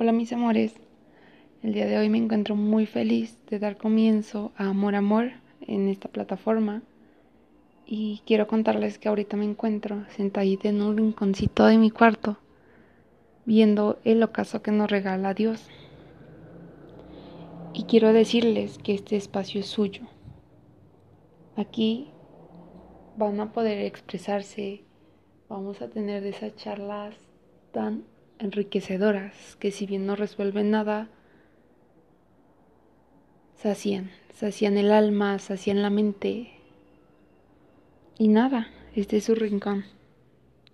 Hola mis amores, el día de hoy me encuentro muy feliz de dar comienzo a Amor Amor en esta plataforma y quiero contarles que ahorita me encuentro sentadita en un rinconcito de mi cuarto viendo el ocaso que nos regala Dios. Y quiero decirles que este espacio es suyo. Aquí van a poder expresarse, vamos a tener esas charlas tan enriquecedoras que si bien no resuelven nada, sacían, sacían el alma, sacían la mente. Y nada, este es su rincón.